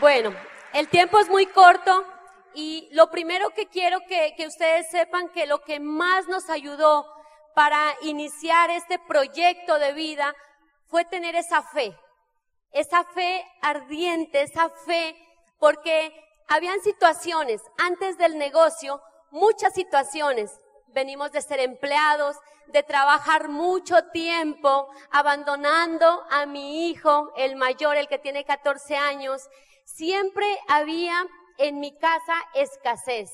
Bueno, el tiempo es muy corto y lo primero que quiero que, ustedes sepan que lo que más nos ayudó para iniciar este proyecto de vida fue tener esa fe, esa fe ardiente, esa fe, porque habían situaciones antes del negocio, muchas situaciones. Venimos de ser empleados, de trabajar mucho tiempo, abandonando a mi hijo, el mayor, el que tiene 14 años. Siempre había en mi casa escasez.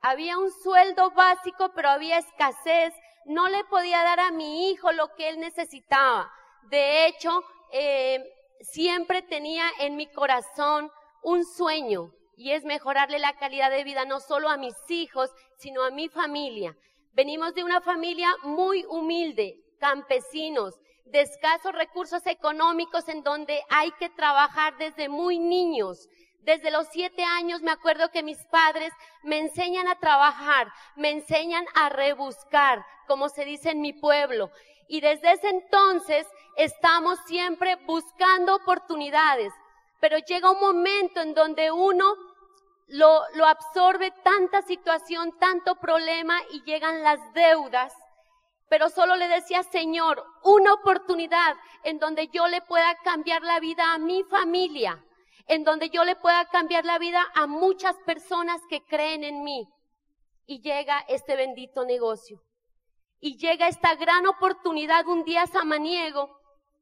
Había un sueldo básico, pero había escasez. No le podía dar a mi hijo lo que él necesitaba. De hecho, eh, siempre tenía en mi corazón un sueño y es mejorarle la calidad de vida no solo a mis hijos, sino a mi familia. Venimos de una familia muy humilde, campesinos, de escasos recursos económicos en donde hay que trabajar desde muy niños. Desde los siete años me acuerdo que mis padres me enseñan a trabajar, me enseñan a rebuscar, como se dice en mi pueblo. Y desde ese entonces estamos siempre buscando oportunidades. Pero llega un momento en donde uno lo, lo absorbe tanta situación, tanto problema y llegan las deudas. Pero solo le decía, Señor, una oportunidad en donde yo le pueda cambiar la vida a mi familia, en donde yo le pueda cambiar la vida a muchas personas que creen en mí. Y llega este bendito negocio. Y llega esta gran oportunidad un día samaniego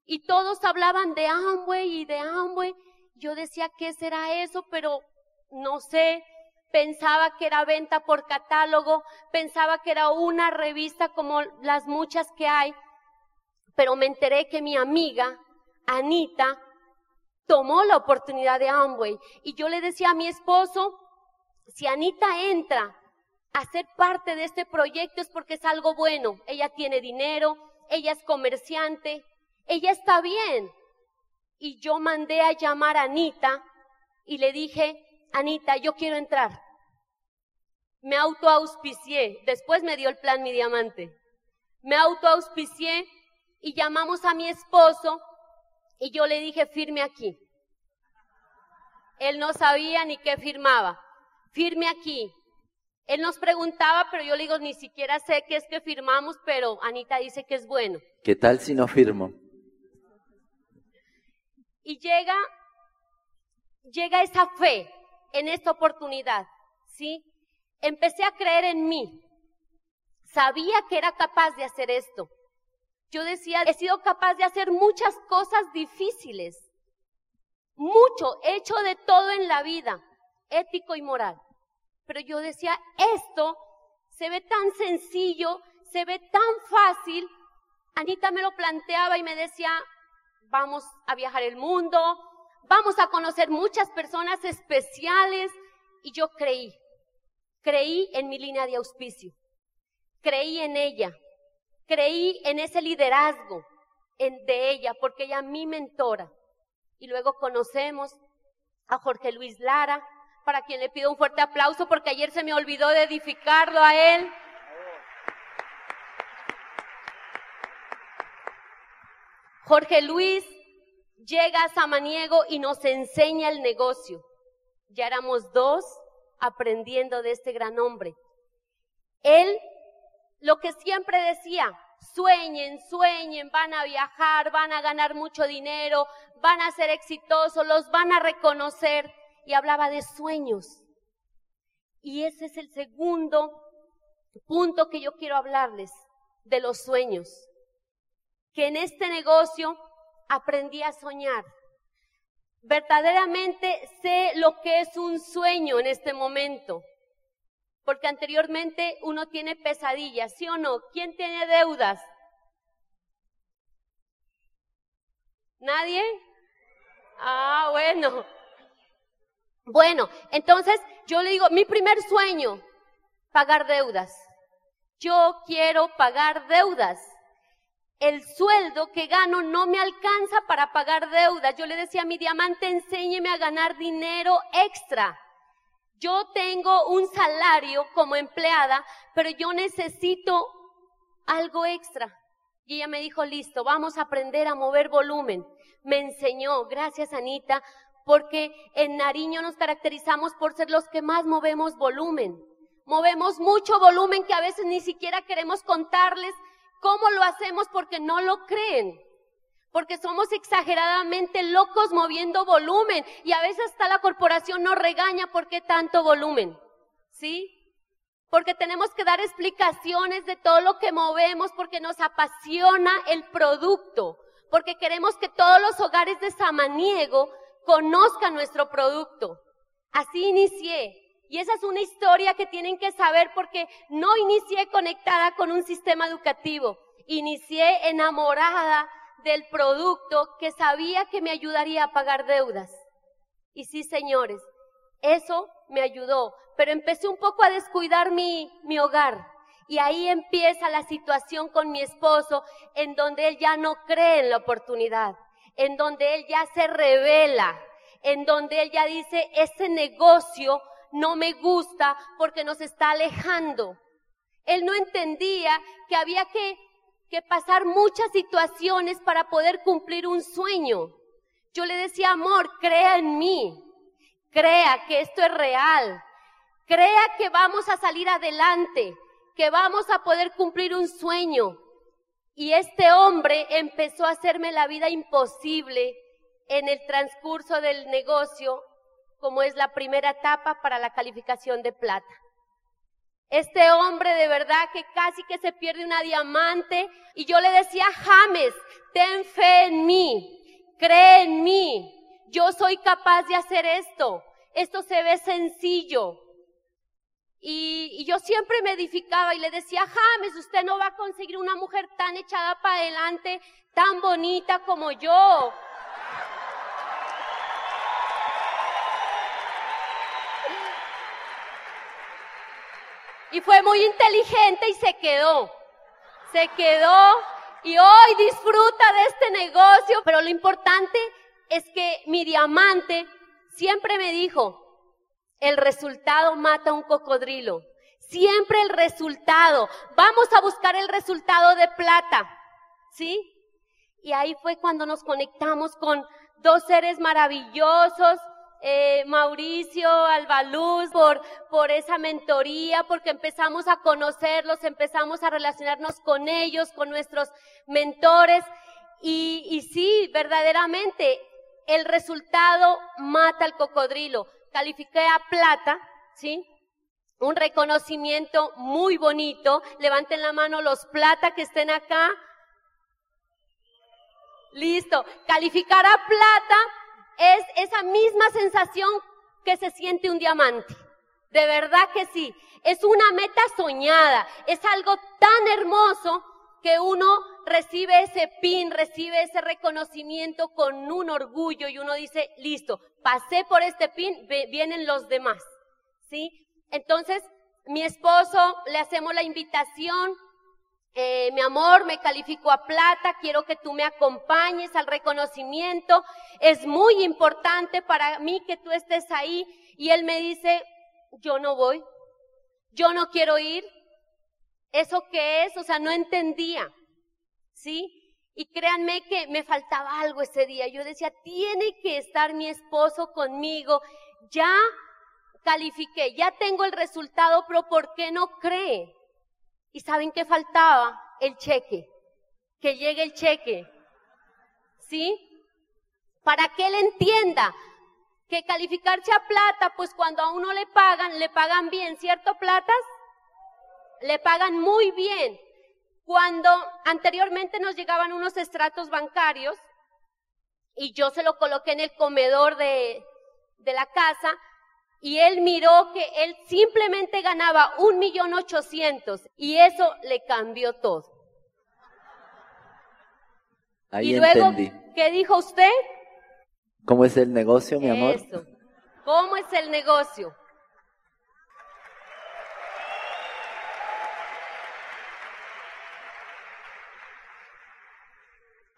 y todos hablaban de Amway y de Amway. Yo decía, ¿qué será eso? Pero no sé, pensaba que era venta por catálogo, pensaba que era una revista como las muchas que hay, pero me enteré que mi amiga, Anita, tomó la oportunidad de Amway. Y yo le decía a mi esposo, si Anita entra a ser parte de este proyecto es porque es algo bueno. Ella tiene dinero, ella es comerciante, ella está bien. Y yo mandé a llamar a Anita y le dije, Anita, yo quiero entrar. Me autoauspicié, después me dio el plan mi diamante. Me autoauspicié y llamamos a mi esposo y yo le dije, firme aquí. Él no sabía ni qué firmaba. Firme aquí. Él nos preguntaba, pero yo le digo, ni siquiera sé qué es que firmamos, pero Anita dice que es bueno. ¿Qué tal si no firmo? Y llega, llega esa fe en esta oportunidad, ¿sí? Empecé a creer en mí. Sabía que era capaz de hacer esto. Yo decía, he sido capaz de hacer muchas cosas difíciles. Mucho, hecho de todo en la vida, ético y moral. Pero yo decía, esto se ve tan sencillo, se ve tan fácil. Anita me lo planteaba y me decía, vamos a viajar el mundo, vamos a conocer muchas personas especiales. Y yo creí, creí en mi línea de auspicio, creí en ella, creí en ese liderazgo en, de ella, porque ella mi mentora. Y luego conocemos a Jorge Luis Lara, para quien le pido un fuerte aplauso porque ayer se me olvidó de edificarlo a él. Jorge Luis llega a Samaniego y nos enseña el negocio. Ya éramos dos aprendiendo de este gran hombre. Él lo que siempre decía, sueñen, sueñen, van a viajar, van a ganar mucho dinero, van a ser exitosos, los van a reconocer. Y hablaba de sueños. Y ese es el segundo punto que yo quiero hablarles, de los sueños. Que en este negocio aprendí a soñar. Verdaderamente sé lo que es un sueño en este momento. Porque anteriormente uno tiene pesadillas, ¿sí o no? ¿Quién tiene deudas? ¿Nadie? Ah, bueno. Bueno, entonces yo le digo, mi primer sueño, pagar deudas. Yo quiero pagar deudas el sueldo que gano no me alcanza para pagar deudas. Yo le decía a mi diamante, enséñeme a ganar dinero extra. Yo tengo un salario como empleada, pero yo necesito algo extra. Y ella me dijo, listo, vamos a aprender a mover volumen. Me enseñó, gracias Anita, porque en Nariño nos caracterizamos por ser los que más movemos volumen. Movemos mucho volumen que a veces ni siquiera queremos contarles cómo lo hacemos porque no lo creen. Porque somos exageradamente locos moviendo volumen y a veces hasta la corporación nos regaña por qué tanto volumen. ¿Sí? Porque tenemos que dar explicaciones de todo lo que movemos porque nos apasiona el producto. Porque queremos que todos los hogares de Samaniego conozcan nuestro producto. Así inicié. Y esa es una historia que tienen que saber porque no inicié conectada con un sistema educativo. Inicié enamorada del producto que sabía que me ayudaría a pagar deudas. Y sí, señores, eso me ayudó, pero empecé un poco a descuidar mi, mi hogar. Y ahí empieza la situación con mi esposo, en donde él ya no cree en la oportunidad, en donde él ya se revela, en donde él ya dice, ese negocio no me gusta porque nos está alejando. Él no entendía que había que que pasar muchas situaciones para poder cumplir un sueño. Yo le decía, amor, crea en mí, crea que esto es real, crea que vamos a salir adelante, que vamos a poder cumplir un sueño. Y este hombre empezó a hacerme la vida imposible en el transcurso del negocio, como es la primera etapa para la calificación de plata. Este hombre de verdad que casi que se pierde una diamante. Y yo le decía, James, ten fe en mí, cree en mí. Yo soy capaz de hacer esto. Esto se ve sencillo. Y, y, yo siempre me edificaba y le decía, James, usted no va a conseguir una mujer tan echada para adelante, tan bonita como yo. Y fue muy inteligente y se quedó. Se quedó y hoy disfruta de este negocio. Pero lo importante es que mi diamante siempre me dijo, el resultado mata a un cocodrilo. Siempre el resultado. Vamos a buscar el resultado de plata. ¿Sí? Y ahí fue cuando nos conectamos con dos seres maravillosos eh, Mauricio, Albaluz, por, por esa mentoría, porque empezamos a conocerlos, empezamos a relacionarnos con ellos, con nuestros mentores. Y, y sí, verdaderamente, el resultado mata al cocodrilo. Califiqué a plata, ¿sí? Un reconocimiento muy bonito. Levanten la mano los plata que estén acá. Listo. Calificar a plata es esa misma sensación que se siente un diamante. De verdad que sí. Es una meta soñada. Es algo tan hermoso que uno recibe ese pin, recibe ese reconocimiento con un orgullo y uno dice, listo, pasé por este pin, vienen los demás. ¿Sí? Entonces, mi esposo le hacemos la invitación eh, mi amor, me califico a plata, quiero que tú me acompañes al reconocimiento, es muy importante para mí que tú estés ahí. Y él me dice, yo no voy, yo no quiero ir. ¿Eso qué es? O sea, no entendía. ¿Sí? Y créanme que me faltaba algo ese día. Yo decía, tiene que estar mi esposo conmigo. Ya califiqué, ya tengo el resultado, pero ¿por qué no cree? ¿Y saben qué faltaba? El cheque. Que llegue el cheque. ¿Sí? Para que él entienda que calificarse a plata, pues cuando a uno le pagan, le pagan bien, ¿cierto, platas? Le pagan muy bien. Cuando anteriormente nos llegaban unos estratos bancarios y yo se lo coloqué en el comedor de, de la casa, y él miró que él simplemente ganaba un millón ochocientos y eso le cambió todo. Ahí y luego, entendí. ¿qué dijo usted? ¿Cómo es el negocio, mi amor? Eso. ¿Cómo es el negocio?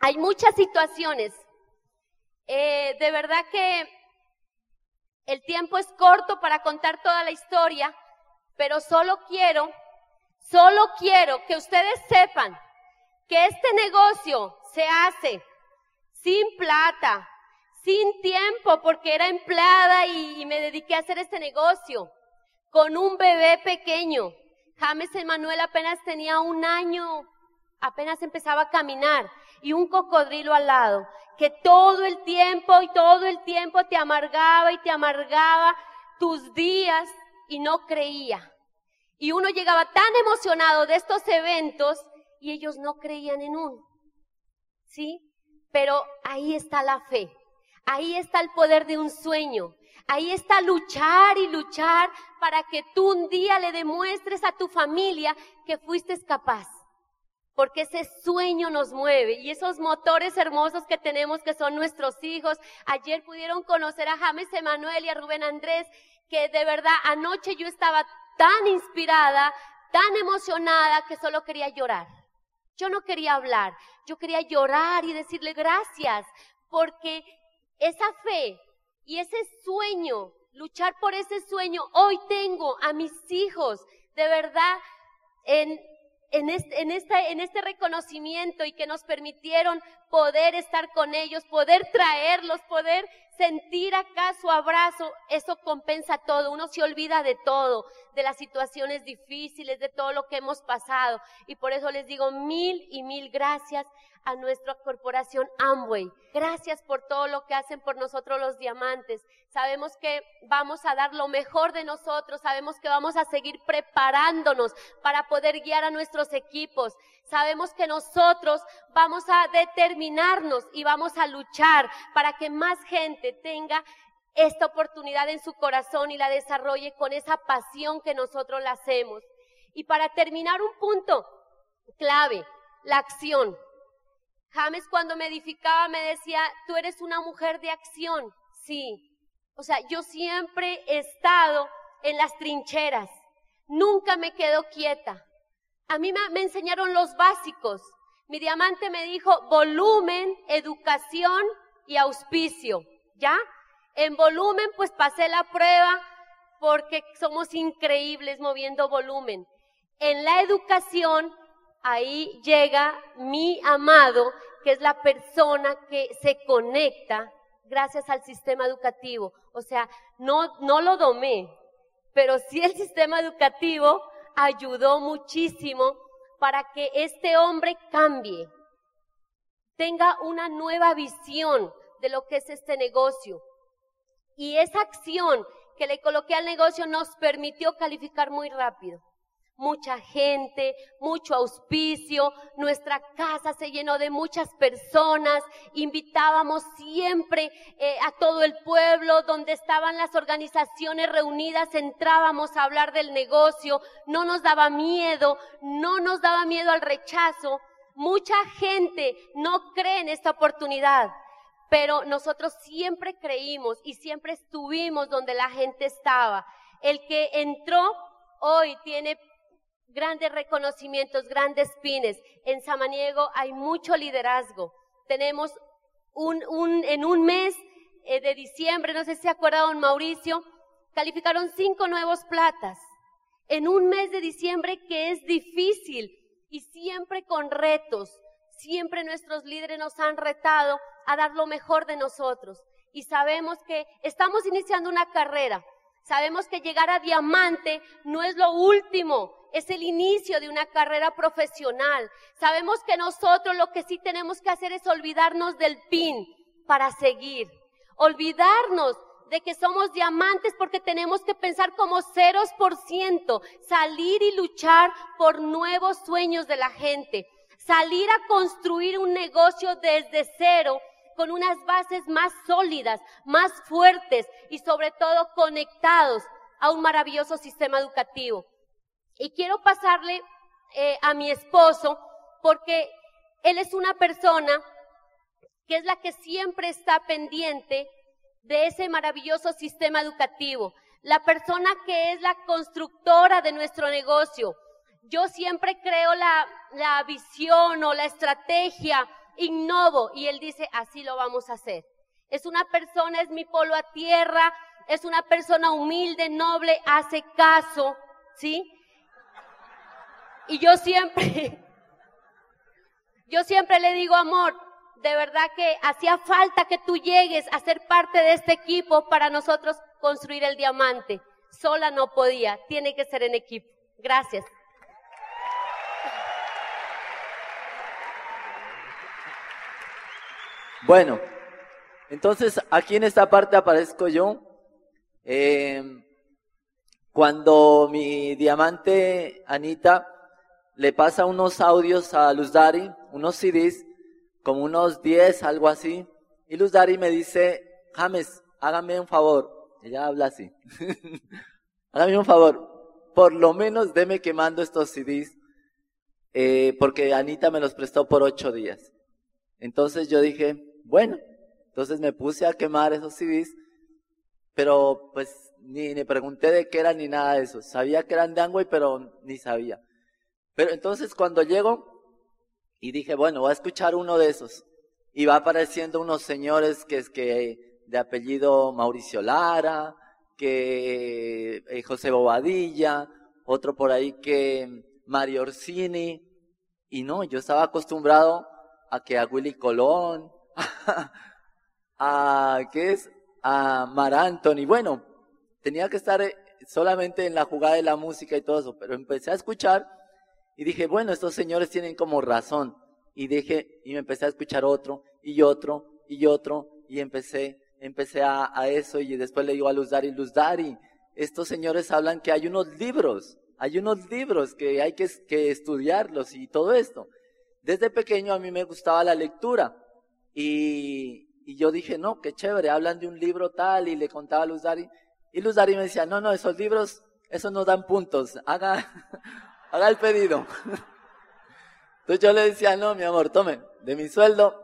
Hay muchas situaciones. Eh, de verdad que el tiempo es corto para contar toda la historia, pero solo quiero, solo quiero que ustedes sepan que este negocio se hace sin plata, sin tiempo porque era empleada y, me dediqué a hacer este negocio, con un bebé pequeño. James Emanuel apenas tenía un año, apenas empezaba a caminar y un cocodrilo al lado, que todo el tiempo y todo el tiempo te amargaba y te amargaba tus días y no creía. Y uno llegaba tan emocionado de estos eventos y ellos no creían en uno. ¿Sí? Pero ahí está la fe. Ahí está el poder de un sueño. Ahí está luchar y luchar para que tú un día le demuestres a tu familia que fuiste capaz. Porque ese sueño nos mueve y esos motores hermosos que tenemos que son nuestros hijos. Ayer pudieron conocer a James Emanuel y a Rubén Andrés, que de verdad anoche yo estaba tan inspirada, tan emocionada que solo quería llorar. Yo no quería hablar, yo quería llorar y decirle gracias, porque esa fe y ese sueño, luchar por ese sueño, hoy tengo a mis hijos de verdad en, en, este, en, este, en este reconocimiento y que nos permitieron poder estar con ellos, poder traerlos, poder sentir acá su abrazo, eso compensa todo. Uno se olvida de todo, de las situaciones difíciles, de todo lo que hemos pasado. Y por eso les digo mil y mil gracias a nuestra corporación Amway. Gracias por todo lo que hacen por nosotros los diamantes. Sabemos que vamos a dar lo mejor de nosotros, sabemos que vamos a seguir preparándonos para poder guiar a nuestros equipos. Sabemos que nosotros vamos a y vamos a luchar para que más gente tenga esta oportunidad en su corazón y la desarrolle con esa pasión que nosotros la hacemos. Y para terminar, un punto clave, la acción. James cuando me edificaba me decía, tú eres una mujer de acción. Sí. O sea, yo siempre he estado en las trincheras. Nunca me quedo quieta. A mí me, enseñaron los básicos. Mi diamante me dijo volumen, educación y auspicio. ¿Ya? En volumen, pues pasé la prueba porque somos increíbles moviendo volumen. En la educación, ahí llega mi amado, que es la persona que se conecta gracias al sistema educativo. O sea, no, no lo domé, pero sí el sistema educativo ayudó muchísimo para que este hombre cambie, tenga una nueva visión de lo que es este negocio. Y esa acción que le coloqué al negocio nos permitió calificar muy rápido mucha gente, mucho auspicio, nuestra casa se llenó de muchas personas, invitábamos siempre eh, a todo el pueblo, donde estaban las organizaciones reunidas, entrábamos a hablar del negocio, no nos daba miedo, no nos daba miedo al rechazo. Mucha gente no cree en esta oportunidad, pero nosotros siempre creímos y siempre estuvimos donde la gente estaba. El que entró hoy tiene grandes reconocimientos, grandes pines. En Samaniego hay mucho liderazgo. Tenemos un, en un mes eh, de diciembre, no sé si se acuerda don Mauricio, calificaron cinco nuevos platas. En un mes de diciembre que es difícil y siempre con retos. Siempre nuestros líderes nos han retado a dar lo mejor de nosotros. Y sabemos que estamos iniciando una carrera. Sabemos que llegar a diamante no es lo último, es el inicio de una carrera profesional. Sabemos que nosotros lo que sí tenemos que hacer es olvidarnos del pin para seguir. Olvidarnos de que somos diamantes porque tenemos que pensar como ceros por ciento, salir y luchar por nuevos sueños de la gente, salir a construir un negocio desde cero con unas bases más sólidas, más fuertes y sobre todo conectados a un maravilloso sistema educativo. Y quiero pasarle eh, a mi esposo porque él es una persona que es la que siempre está pendiente de ese maravilloso sistema educativo, la persona que es la constructora de nuestro negocio. Yo siempre creo la, la visión o la estrategia, innovo y él dice, así lo vamos a hacer. Es una persona, es mi polo a tierra, es una persona humilde, noble, hace caso, ¿sí? Y yo siempre, yo siempre le digo, amor, de verdad que hacía falta que tú llegues a ser parte de este equipo para nosotros construir el diamante. Sola no podía, tiene que ser en equipo. Gracias. Bueno, entonces aquí en esta parte aparezco yo. Eh, cuando mi diamante Anita le pasa unos audios a Luz Dari, unos CDs, como unos 10, algo así, y Luz Dari me dice, James, hágame un favor. Ella habla así. hágame un favor. Por lo menos deme quemando estos CDs, eh, porque Anita me los prestó por ocho días. Entonces yo dije, bueno, entonces me puse a quemar esos CDs, pero pues ni, ni pregunté de qué eran ni nada de eso. Sabía que eran de Angway, pero ni sabía. Pero entonces cuando llego y dije, bueno, voy a escuchar uno de esos. Y va apareciendo unos señores que es que de apellido Mauricio Lara, que eh, José Bobadilla, otro por ahí que Mario Orsini. Y no, yo estaba acostumbrado a que a Willy Colón, a, ¿qué es? A Mar Anthony. Bueno, tenía que estar eh, solamente en la jugada de la música y todo eso, pero empecé a escuchar y dije, bueno, estos señores tienen como razón. Y dije, y me empecé a escuchar otro, y otro, y otro, y empecé, empecé a, eso, y después le digo a Luzdari, Luzdari, estos señores hablan que hay unos libros, hay unos libros que hay que, que estudiarlos y todo esto. Desde pequeño a mí me gustaba la lectura, y, yo dije, no, qué chévere, hablan de un libro tal, y le contaba a Luzdari, y Luzdari me decía, no, no, esos libros, esos no dan puntos, haga, haga el pedido. Entonces yo le decía, no, mi amor, tome, de mi sueldo,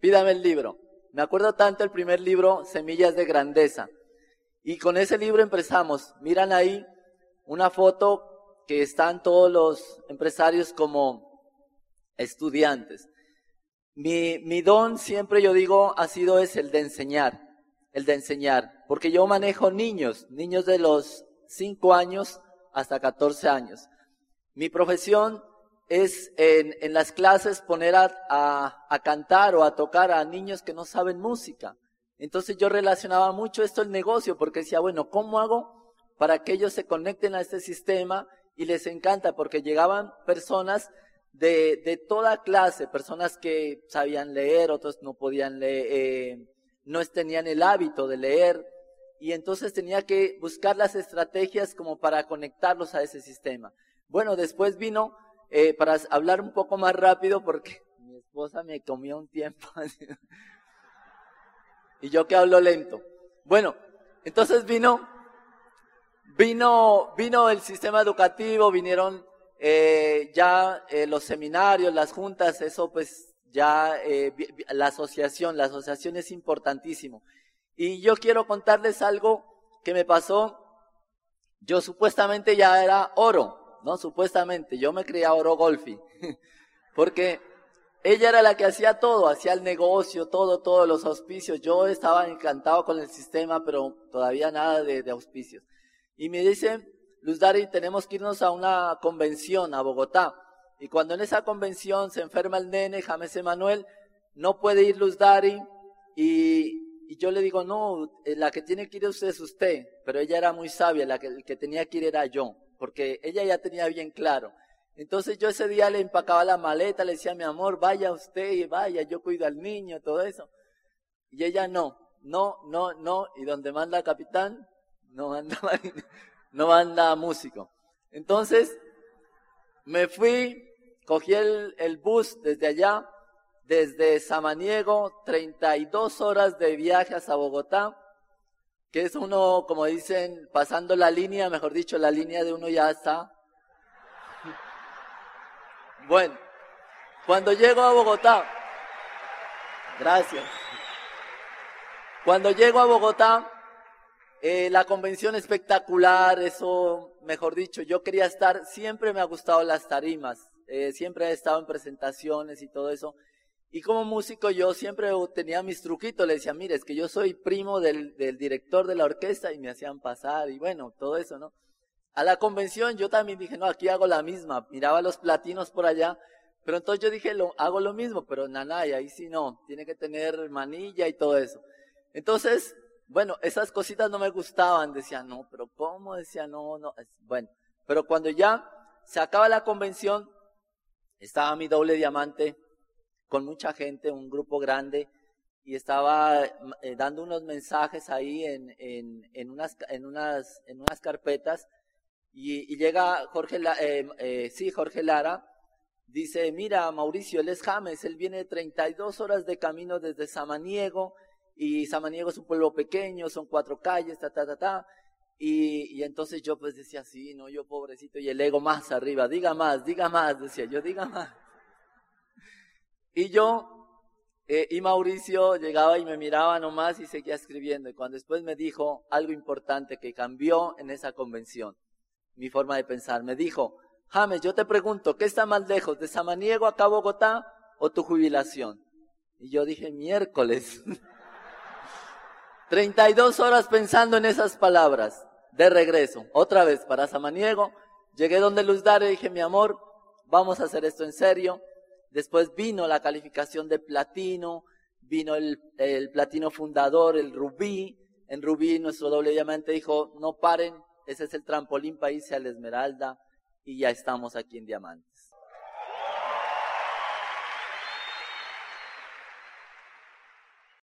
pídame el libro. Me acuerdo tanto el primer libro, Semillas de Grandeza. Y con ese libro empezamos. Miran ahí una foto que están todos los empresarios como estudiantes. Mi, mi don siempre yo digo ha sido es el de enseñar, el de enseñar, porque yo manejo niños, niños de los 5 años hasta 14 años. Mi profesión es en, en las clases poner a, a, a, cantar o a tocar a niños que no saben música. Entonces yo relacionaba mucho esto al negocio porque decía, bueno, ¿cómo hago para que ellos se conecten a este sistema y les encanta? Porque llegaban personas de, de toda clase, personas que sabían leer, otros no podían leer, eh, no tenían el hábito de leer, y entonces tenía que buscar las estrategias como para conectarlos a ese sistema. Bueno, después vino, eh, para hablar un poco más rápido, porque mi esposa me comió un tiempo, y yo que hablo lento. Bueno, entonces vino, vino, vino el sistema educativo, vinieron eh, ya eh, los seminarios, las juntas, eso pues ya eh, la asociación, la asociación es importantísimo. Y yo quiero contarles algo que me pasó. Yo supuestamente ya era oro, ¿no? Supuestamente, yo me creía oro golfi, porque ella era la que hacía todo, hacía el negocio, todo, todos los auspicios. Yo estaba encantado con el sistema, pero todavía nada de, de auspicios. Y me dice, Luz Dari, tenemos que irnos a una convención a Bogotá. Y cuando en esa convención se enferma el nene, James Emanuel, no puede ir Luz Dari. Y, yo le digo, no, eh, la que tiene que ir usted es usted. Pero ella era muy sabia, la que, el que tenía que ir era yo. Porque ella ya tenía bien claro. Entonces yo ese día le empacaba la maleta, le decía, mi amor, vaya usted y vaya, yo cuido al niño, todo eso. Y ella no, no, no, no. Y donde manda capitán, no manda no manda músico. Entonces, me fui, cogí el, el bus desde allá, desde Samaniego, 32 horas de viaje hasta Bogotá, que es uno, como dicen, pasando la línea, mejor dicho, la línea de uno ya está. Bueno, cuando llego a Bogotá, gracias. Cuando llego a Bogotá, eh, la convención espectacular, eso, mejor dicho, yo quería estar, siempre me ha gustado las tarimas, eh, siempre he estado en presentaciones y todo eso. Y como músico yo siempre tenía mis truquitos, le decía, mire, es que yo soy primo del, director de la orquesta y me hacían pasar y bueno, todo eso, ¿no? A la convención yo también dije, no, aquí hago la misma, miraba los platinos por allá, Pero entonces yo dije, lo, hago lo mismo, pero nanay, ahí sí no, tiene que tener manilla y todo eso. Entonces, bueno, esas cositas no me gustaban, decía, no, pero ¿cómo? Decía, no, no, bueno, pero cuando ya se acaba la convención, estaba mi doble diamante con mucha gente, un grupo grande, y estaba eh, dando unos mensajes ahí en, en, unas, en, unas, en unas carpetas, y, llega Jorge, eh, eh, sí, Jorge Lara, dice, mira, Mauricio, él es James, él viene 32 horas de camino desde Samaniego, y Samaniego es un pueblo pequeño, son cuatro calles, ta, ta, ta, ta, y, y, entonces yo pues decía, sí, no, yo pobrecito, y el ego más arriba, diga más, diga más, decía yo, diga más. Y yo, eh, y Mauricio llegaba y me miraba nomás y seguía escribiendo. Y cuando después me dijo algo importante que cambió en esa convención, mi forma de pensar, me dijo, James, yo te pregunto, ¿qué está más lejos, de Samaniego acá a Bogotá o tu jubilación? Y yo dije, miércoles. 32 horas pensando en esas palabras. De regreso, otra vez para Samaniego. Llegué donde Luz Dare y dije, mi amor, vamos a hacer esto en serio. Después vino la calificación de platino, vino el, el platino fundador, el rubí. En rubí nuestro doble diamante dijo, no paren, ese es el trampolín irse a la esmeralda y ya estamos aquí en diamantes.